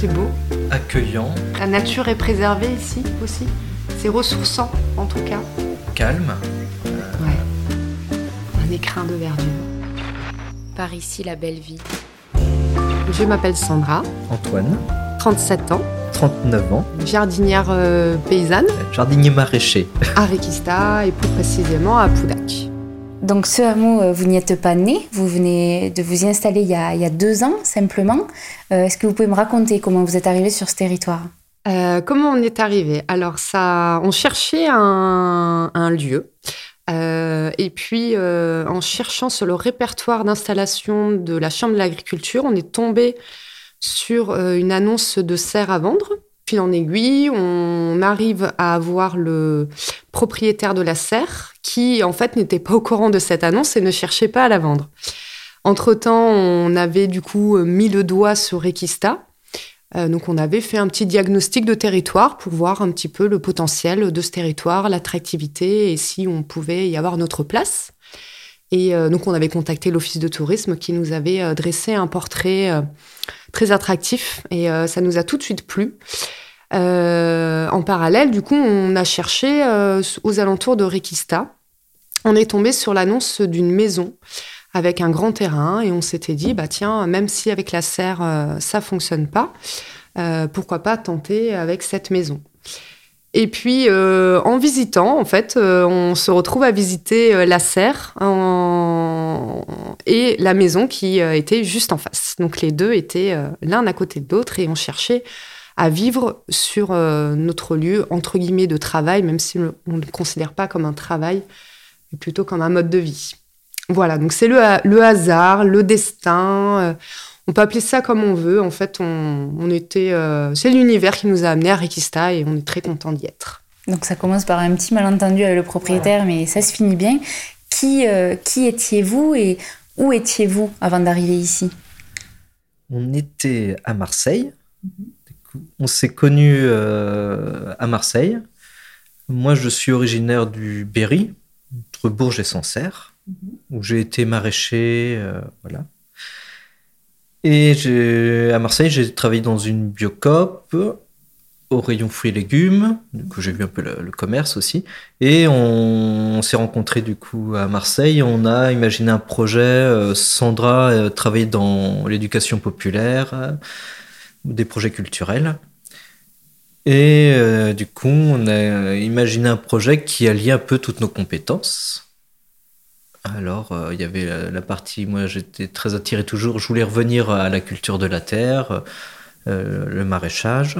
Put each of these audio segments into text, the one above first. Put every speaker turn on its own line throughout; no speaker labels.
C'est beau.
Accueillant.
La nature est préservée ici aussi. C'est ressourçant en tout cas.
Calme.
Ouais. Un écrin de verdure.
Par ici, la belle vie.
Je m'appelle Sandra,
Antoine,
37 ans,
39 ans,
jardinière euh, paysanne
jardinier maraîcher.
à Requista et plus précisément à Poudac.
Donc, ce hameau, euh, vous n'y êtes pas né. Vous venez de vous y installer il y a, deux ans, simplement. Euh, Est-ce que vous pouvez me raconter comment vous êtes arrivé sur ce territoire?
Euh, comment on est arrivé Alors, ça, on cherchait un, lieu. Et puis, en cherchant sur le répertoire d'installation de la Chambre de l'agriculture, on est tombé sur une annonce de serre à vendre. Fil en aiguille, on arrive à avoir le propriétaire de la serre qui, en fait, n'était pas au courant de cette annonce et ne cherchait pas à la vendre. Entre-temps, on avait du coup mis le doigt sur Requista. Euh, donc, on avait fait un petit diagnostic de territoire pour voir un petit peu le potentiel de ce territoire, l'attractivité et si on pouvait y avoir notre place. Et euh, donc, on avait contacté l'office de tourisme qui nous avait euh, dressé un portrait très attractif et euh, ça nous a tout de suite plu. Euh, en parallèle, du coup, on a cherché euh, aux alentours de Requista. On est tombé sur l'annonce d'une maison avec un grand terrain et on s'était dit, bah tiens, même si avec la serre ça fonctionne pas, pourquoi pas tenter avec cette maison. Et puis euh, en visitant, en fait, euh, on se retrouve à visiter euh, la serre et la maison qui était juste en face. Donc les deux étaient l'un à côté de l'autre et on cherchait à vivre sur notre lieu entre guillemets de travail, même si on ne le considère pas comme un travail, mais plutôt comme un mode de vie. Voilà, donc c'est le, le hasard, le destin. On peut appeler ça comme on veut. En fait, on, on était, euh, c'est l'univers qui nous a amenés à Requista et on est très content d'y être.
Donc, ça commence par un petit malentendu avec le propriétaire, mais ça se finit bien. Qui, euh, qui étiez-vous et où étiez-vous avant d'arriver ici?
On était à Marseille. Coup, On s'est connus euh, à Marseille. Moi, je suis originaire du Berry, entre Bourges et Sancerre, où j'ai été maraîcher. euh, voilà. Et à Marseille, j'ai travaillé dans une biocoop au rayon fruits et légumes. Du j'ai vu un peu le, commerce aussi. Et on, s'est rencontrés du coup à Marseille. On a imaginé un projet. euh, Sandra euh, travaillait dans l'éducation populaire, euh, des projets culturels. Et du coup, on a imaginé un projet qui alliait un peu toutes nos compétences. Alors, euh, il y avait la, partie, moi j'étais très attiré toujours, je voulais revenir à la culture de la terre, euh, le maraîchage.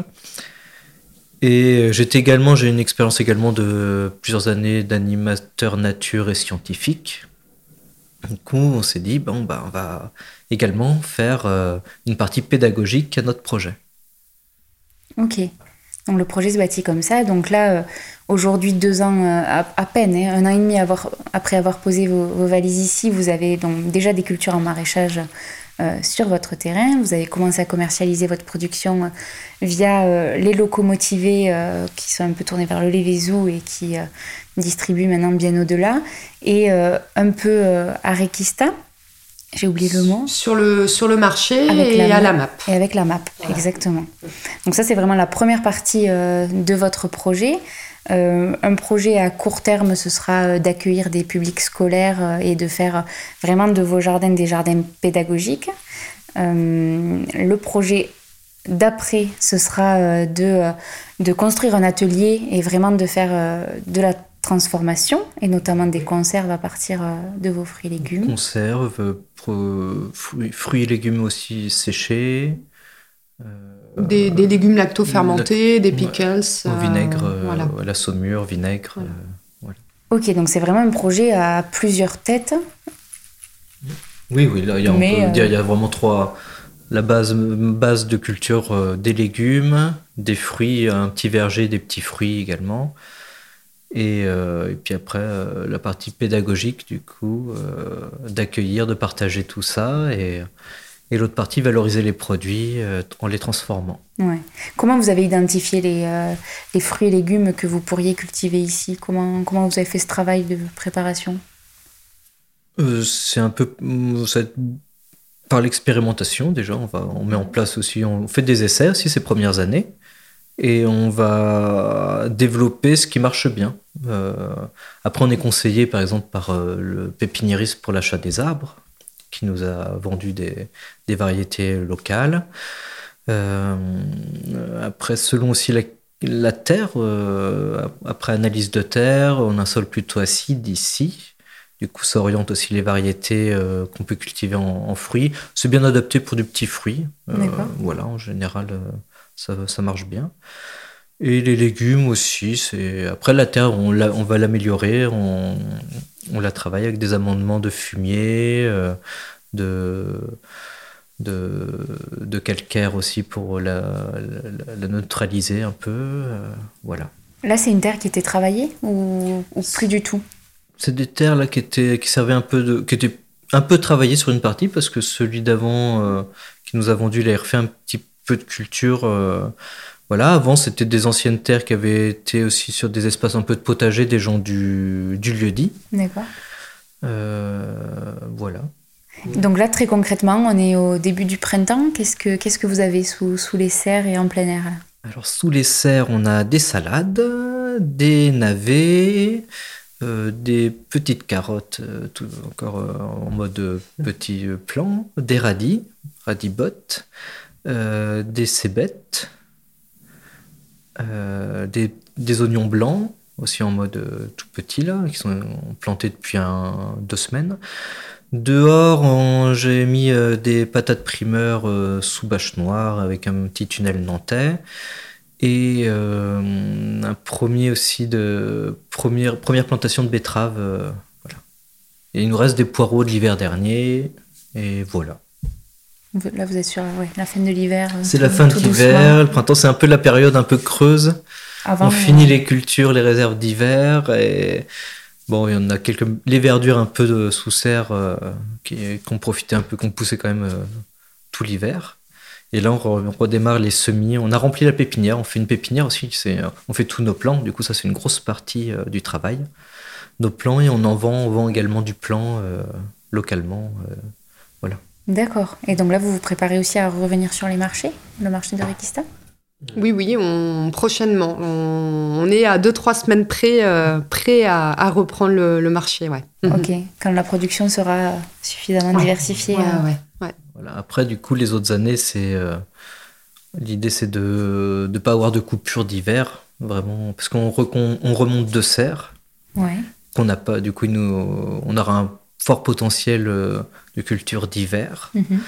Et j'étais également, j'ai une expérience également de plusieurs années d'animateur nature et scientifique. Du coup, on s'est dit, bon, bah, on va également faire euh, une partie pédagogique à notre projet.
Ok. Donc, le projet se bâtit comme ça. Donc là, euh, aujourd'hui, deux ans euh, à, peine, hein, un an et demi après avoir posé vos, valises ici, vous avez donc déjà des cultures en maraîchage euh, sur votre terrain. Vous avez commencé à commercialiser votre production via les locaux motivés euh, qui sont un peu tournés vers le Lévézou et qui distribuent maintenant bien au-delà. Et un peu à Requista, j'ai oublié le mot.
Sur le, sur le marché
Avec
et
la
à la
map. Et avec la map, exactement. Donc ça, c'est vraiment la première partie euh, de votre projet. Euh, un projet à court terme, ce sera euh, d'accueillir des publics scolaires et de faire vraiment de vos jardins des jardins pédagogiques. Euh, le projet d'après, ce sera de, de construire un atelier et vraiment de faire de la transformation, et notamment des conserves à partir euh, de vos fruits et légumes.
Conserve, pro- fruits, fruits et légumes aussi séchés. euh,
Des, des légumes lacto-fermentés, des pickles.
au
euh,
vinaigre, euh,
voilà.
à la saumure, vinaigre.
Voilà.
euh,
Ok, donc c'est vraiment un projet à plusieurs têtes.
Oui, oui, là, il y a, on peut
euh,
dire, il y a vraiment trois. La base, base de culture euh, des légumes, des fruits, un petit verger, des petits fruits également. Et, euh, et puis après, euh, la partie pédagogique, du coup, euh, d'accueillir, de partager tout ça. Et, et l'autre partie, valoriser les produits en les transformant.
Ouais. Comment vous avez identifié les, les fruits et légumes que vous pourriez cultiver ici? Comment, comment vous avez fait ce travail de préparation?
C'est un peu. ça- par l'expérimentation déjà. On, va, on met en place aussi, on fait des essais aussi ces premières années. Et on va développer ce qui marche bien. Euh, après, on est conseillé par exemple par euh, le pépiniériste pour l'achat des arbres, qui nous a vendu des, variétés locales. Euh, après, selon aussi la terre, après analyse de terre, on a un sol plutôt acide ici. Du coup, ça oriente aussi les variétés euh, qu'on peut cultiver en, fruits. C'est bien adapté pour du petit fruit. Euh, voilà, en général, euh, ça, ça, marche bien. Et les légumes aussi. C'est après la terre, on, on va l'améliorer. On, on, la travaille avec des amendements de fumier, de, de, de calcaire aussi pour la, la, neutraliser un peu. voilà.
Là, c'est une terre qui était travaillée ou, ou plus du tout?
C'est des terres là qui étaient qui servaient un peu de qui étaient un peu travaillées sur une partie parce que celui d'avant euh, qui nous a vendu il a refait un petit peu de culture euh, voilà. Avant c'était des anciennes terres qui avaient été aussi sur des espaces un peu de potager des gens du, du lieu dit.
D'accord.
Euh, voilà.
Donc là très concrètement on est au début du printemps. Qu'est-ce que qu'est-ce que vous avez sous, sous les serres et en plein air
alors sous les serres on a des salades des navets euh, des petites carottes, euh, encore euh, en mode petit plan, des radis, radibottes, des cébettes, des, oignons blancs, aussi en mode tout petit là, qui sont plantés depuis deux semaines. Dehors, j'ai mis des patates primeurs sous bâche noire avec un petit tunnel nantais et euh, un premier aussi de première, première plantation de betteraves. Euh, voilà. Et il nous reste des poireaux de l'hiver dernier, et voilà.
Là, vous êtes sur la fin de l'hiver.
C'est la fin de l'hiver. Le printemps, c'est un peu la période un peu creuse. on finit les cultures, les réserves d'hiver. Et bon, il y en a quelques. Les verdures un peu de sous serre euh, qui, ont profité un peu, qui ont poussé quand même tout l'hiver. Et là, on, redémarre les semis. On a rempli la pépinière. On fait une pépinière aussi. Euh, on fait tous nos plants. Du coup, ça, c'est une grosse partie euh, du travail. Nos plants, et on en vend. On vend également du plan euh, localement. voilà.
D'accord. Et donc là, vous vous préparez aussi à revenir sur les marchés, le marché de Requista
oui, oui, on, prochainement. On, est à 2-3 semaines près, prêt à, reprendre le, marché. Ouais.
Ok, quand la production sera suffisamment diversifiée.
Ouais, ouais,
après, du coup, les autres années, c'est euh, l'idée, c'est de ne pas avoir de coupure d'hiver, vraiment, parce qu'on on remonte de serre, qu'on n'a pas. Du coup, nous, on aura un fort potentiel euh, de culture d'hiver, mhm.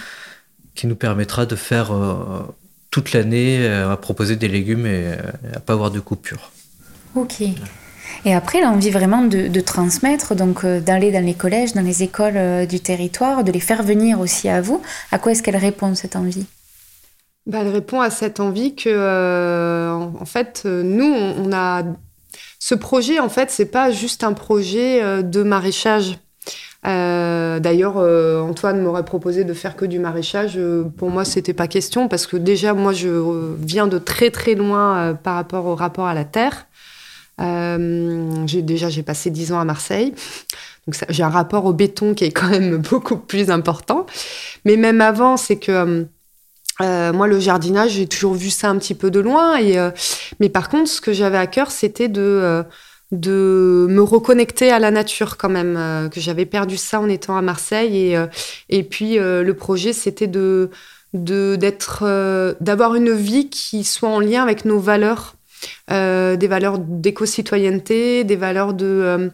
qui nous permettra de faire euh, toute l'année à proposer des légumes et à pas avoir de coupure.
Ok. Et après, l'envie vraiment de, transmettre, donc euh, d'aller dans les collèges, dans les écoles euh, du territoire, de les faire venir aussi à vous, à quoi est-ce qu'elle répond cette envie?
Bah, Elle répond à cette envie que, euh, en fait, nous, on, a. Ce projet, en fait, c'est pas juste un projet de maraîchage. D'ailleurs, Antoine m'aurait proposé de faire que du maraîchage. pour moi, c'était pas question parce que déjà, moi, je viens de très très loin par rapport au rapport à la terre. Euh, déjà j'ai passé dix ans à Marseille, donc j'ai un rapport au béton qui est quand même beaucoup plus important. Mais même avant, c'est que euh, moi le jardinage, j'ai toujours vu ça un petit peu de loin. Et euh, mais par contre, ce que j'avais à cœur, c'était de de me reconnecter à la nature quand même, que j'avais perdu ça en étant à Marseille. Et, et puis le projet, c'était de d'être d'avoir une vie qui soit en lien avec nos valeurs euh, des valeurs d'éco-citoyenneté, des valeurs de, euh,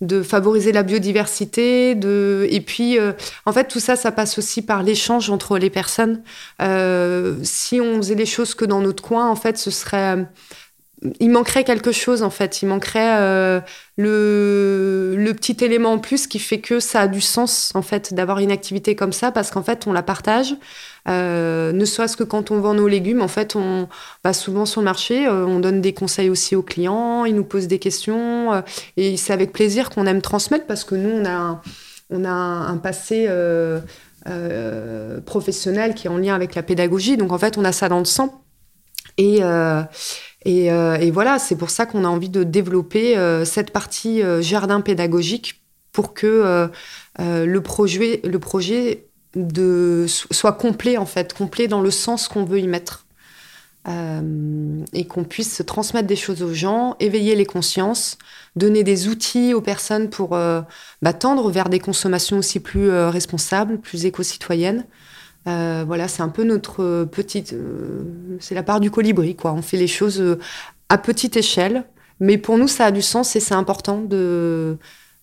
de favoriser la biodiversité. De... Et puis, euh, en fait, tout ça, ça passe aussi par l'échange entre les personnes. si on faisait les choses que dans notre coin, en fait, ce serait il manquerait quelque chose en fait. Il manquerait le, le, petit élément en plus qui fait que ça a du sens en fait d'avoir une activité comme ça parce qu'en fait on la partage. Euh, ne serait-ce que quand on vend nos légumes, en fait, on va souvent sur le marché, euh, on donne des conseils aussi aux clients, ils nous posent des questions, euh, et c'est avec plaisir qu'on aime transmettre parce que nous, on a un, on a un, passé professionnel qui est en lien avec la pédagogie, donc en fait, on a ça dans le sang. Et, et, et voilà, c'est pour ça qu'on a envie de développer cette partie jardin pédagogique pour que le projet, le projet soit complet en fait, complet dans le sens qu'on veut y mettre. Euh, et qu'on puisse transmettre des choses aux gens, éveiller les consciences, donner des outils aux personnes pour euh, bah, tendre vers des consommations aussi plus euh, responsables, plus éco-citoyennes. Voilà, c'est un peu notre petite, c'est la part du colibri, quoi. On fait les choses à petite échelle, mais pour nous, ça a du sens et c'est important de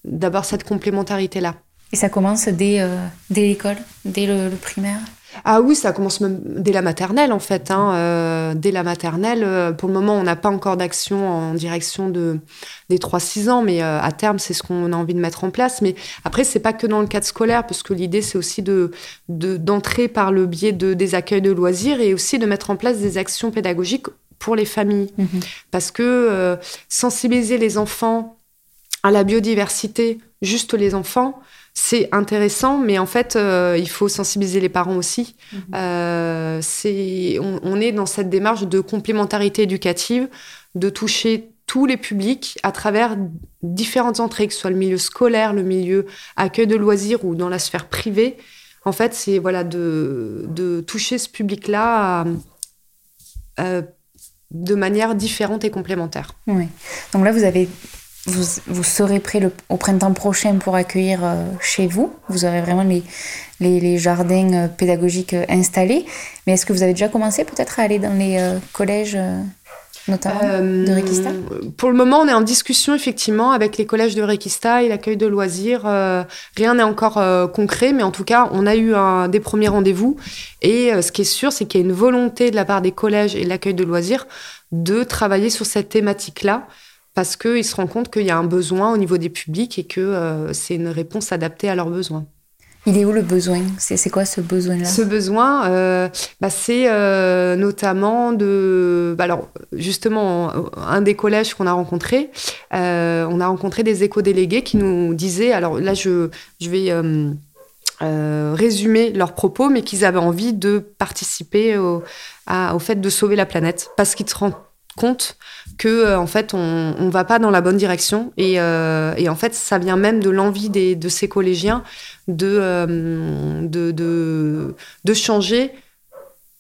d'avoir cette complémentarité là.
Et ça commence dès, dès l'école, dès le primaire?
Ah oui, ça commence même dès la maternelle en fait. Hein, euh, dès la maternelle, euh, pour le moment, on n'a pas encore d'action en direction de, des 3-6 ans, mais euh, à terme, c'est ce qu'on a envie de mettre en place. Mais après, c'est pas que dans le cadre scolaire, parce que l'idée, c'est aussi de, d'entrer par le biais de, des accueils de loisirs et aussi de mettre en place des actions pédagogiques pour les familles. Mhm. Parce que sensibiliser les enfants à la biodiversité, juste les enfants, c'est intéressant, mais en fait, euh, il faut sensibiliser les parents aussi. Mhm. Euh, on, est dans cette démarche de complémentarité éducative, de toucher tous les publics à travers différentes entrées, que ce soit le milieu scolaire, le milieu accueil de loisirs ou dans la sphère privée. En fait, c'est voilà de, toucher ce public-là euh, de manière différente et complémentaire.
Oui. Donc là, vous avez vous, serez prêt au printemps prochain pour accueillir euh, chez vous. Vous aurez vraiment les, les, jardins euh, pédagogiques euh, installés. Mais est-ce que vous avez déjà commencé peut-être à aller dans les collèges notamment de Requista?
Pour le moment, on est en discussion effectivement avec les collèges de Requista et l'accueil de loisirs. rien n'est encore concret, mais en tout cas, on a eu un, des premiers rendez-vous. Et ce qui est sûr, c'est qu'il y a une volonté de la part des collèges et l'accueil de loisirs de travailler sur cette thématique-là parce qu'ils se rendent compte qu'il y a un besoin au niveau des publics et que euh, c'est une réponse adaptée à leurs besoins.
Il est où le besoin? C'est quoi ce besoin-là?
Ce besoin, euh, bah, c'est euh, notamment de... Bah, alors, justement, un des collèges qu'on a rencontré, on a rencontré des éco-délégués qui nous disaient, alors là, je, je vais... résumer leurs propos, mais qu'ils avaient envie de participer au, au fait de sauver la planète, parce qu'ils se rendent compte que euh, en fait on, on va pas dans la bonne direction et, euh, et en fait ça vient même de l'envie de ces collégiens de, euh, de, de, changer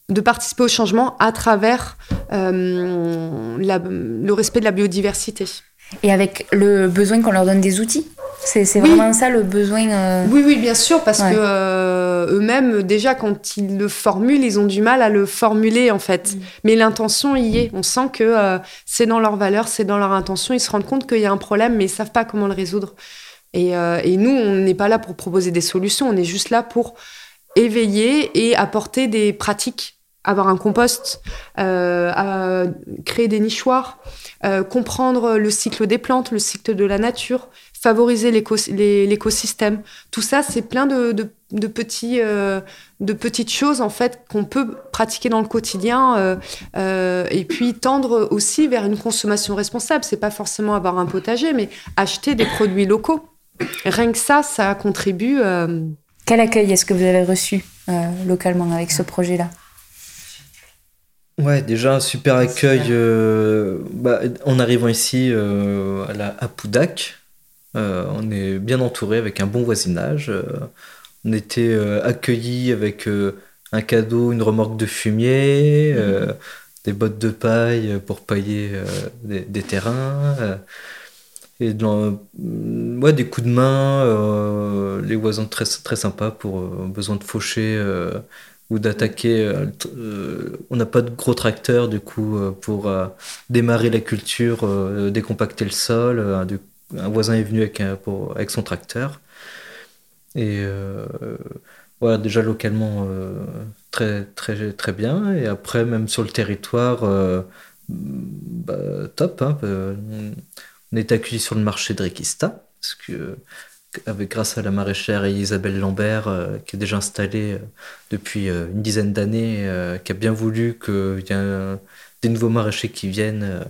de participer au changement à travers la, le respect de la biodiversité.
Et avec le besoin qu'on leur donne des outils c'est vraiment ça le besoin.
Euh, oui, oui, bien sûr, parce que euh, eux-mêmes, déjà, quand ils le formulent, ils ont du mal à le formuler, en fait. Mm. Mais l'intention y est. On sent que euh, c'est dans leur valeur, c'est dans leur intention. Ils se rendent compte qu'il y a un problème, mais ils savent pas comment le résoudre. Et, et nous, on n'est pas là pour proposer des solutions, on est juste là pour éveiller et apporter des pratiques avoir un compost, euh, créer des nichoirs, euh, comprendre le cycle des plantes, le cycle de la nature, favoriser l'écosystème. Tout ça, c'est plein de, petits, euh, de petites choses en fait qu'on peut pratiquer dans le quotidien et puis tendre aussi vers une consommation responsable. C'est pas forcément avoir un potager, mais acheter des produits locaux. Rien que ça, ça contribue.
Quel accueil est-ce que vous avez reçu localement avec ce projet-là?
Ouais, déjà un super accueil euh, bah, en arrivant ici euh, à, la, à Poudac. Euh, on est bien entouré avec un bon voisinage. on était accueillis avec un cadeau, une remorque de fumier, mhm. des bottes de paille pour pailler des, terrains. et ouais, des coups de main, les voisins très, très sympas pour besoin de faucher ou d'attaquer. Euh, euh, on n'a pas de gros tracteurs du coup euh, pour démarrer la culture, décompacter le sol. Un, voisin est venu avec, pour, avec son tracteur. Et voilà, déjà localement très, très, très bien. Et après, même sur le territoire, bah, top. Hein, on est accueilli sur le marché de. Parce que avec, grâce à la maraîchère Isabelle Lambert, euh, qui est déjà installée euh, depuis euh, une dizaine d'années, qui a bien voulu qu'il y ait des nouveaux maraîchers qui viennent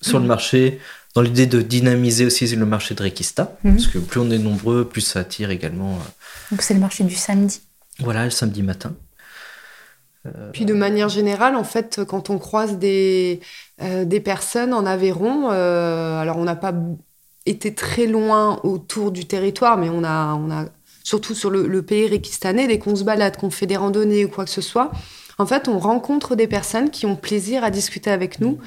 sur le marché, dans l'idée de dynamiser aussi le marché de Requista, mhm. parce que plus on est nombreux, plus ça attire également.
Donc c'est le marché du samedi
Voilà, le samedi matin.
Puis de manière générale, en fait, quand on croise des, des personnes en Aveyron, alors on n'a pas était très loin autour du territoire, mais on a, on a surtout sur le, pays réquistanais, dès qu'on se balade, qu'on fait des randonnées ou quoi que ce soit, en fait, on rencontre des personnes qui ont plaisir à discuter avec nous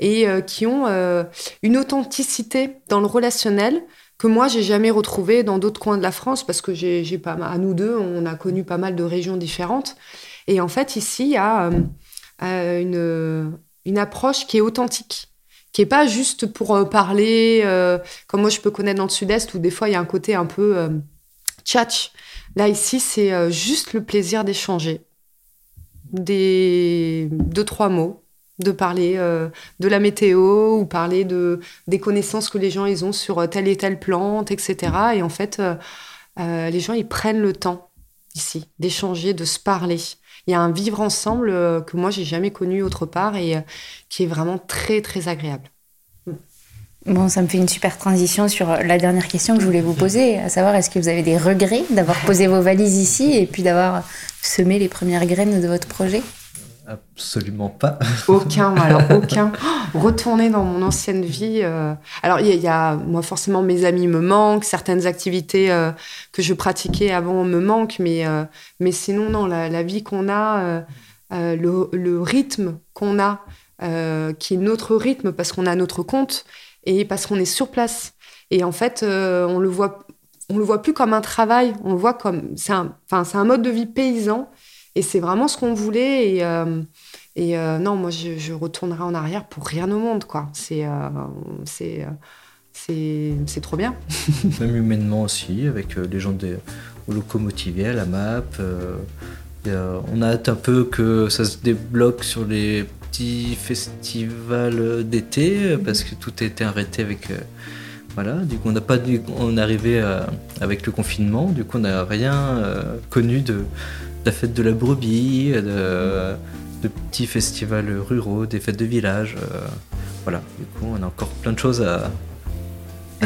et euh, qui ont euh, une authenticité dans le relationnel que moi j'ai jamais retrouvé dans d'autres coins de la France parce que j'ai pas à nous deux on a connu pas mal de régions différentes. Et en fait ici il y a euh, une une approche qui est authentique qui est pas juste pour parler comme moi je peux connaître dans le sud-est où des fois il y a un côté un peu tchatch là ici c'est juste le plaisir d'échanger des deux trois mots de parler euh, de la météo ou parler de des connaissances que les gens ils ont sur telle et telle plante, etc. Et en fait, euh, euh, les gens ils prennent le temps ici d'échanger, de se parler. Il y a un vivre ensemble que moi j'ai jamais connu autre part et qui est vraiment très très agréable.
Bon, ça me fait une super transition sur la dernière question que je voulais vous poser, à savoir est-ce que vous avez des regrets d'avoir posé vos valises ici et puis d'avoir semé les premières graines de votre projet?
Absolument pas.
Aucun, alors aucun. Retourner dans mon ancienne vie. Euh, alors, il y, a, moi, forcément, mes amis me manquent, certaines activités euh, que je pratiquais avant me manquent, mais, euh, mais sinon, non, la, vie qu'on a, le, rythme qu'on a, qui est notre rythme parce qu'on a notre compte et parce qu'on est sur place. Et en fait, on le voit, le voit plus comme un travail, on le voit comme, c'est un mode de vie paysan et c'est vraiment ce qu'on voulait. Et, euh, et euh, non, moi, je, je, retournerai en arrière pour rien au monde, quoi. C'est euh, c'est c'est trop bien.
Même humainement aussi, avec les gens des locomotivés à la map. on a hâte un peu que ça se débloque sur les petits festivals d'été, parce que tout a été arrêté avec... Voilà, du coup on n'a pas on est arrivé avec le confinement, du coup on n'a rien connu de, la fête de la brebis, de, petits festivals ruraux, des fêtes de village. Euh, voilà, du coup, on a encore plein de choses à,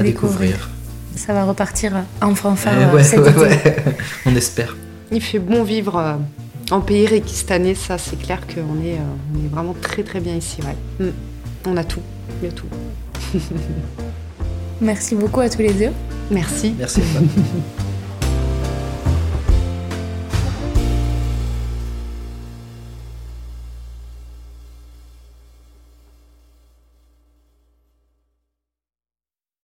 découvrir.
Ça va repartir en fanfare eh euh, cet été.
on espère.
Il fait bon vivre euh, en pays réquistanais, ça c'est clair qu'on est, on est vraiment très très bien ici. Ouais. Mm. On a tout, il y a tout.
Merci beaucoup à tous les deux.
Merci.
Merci.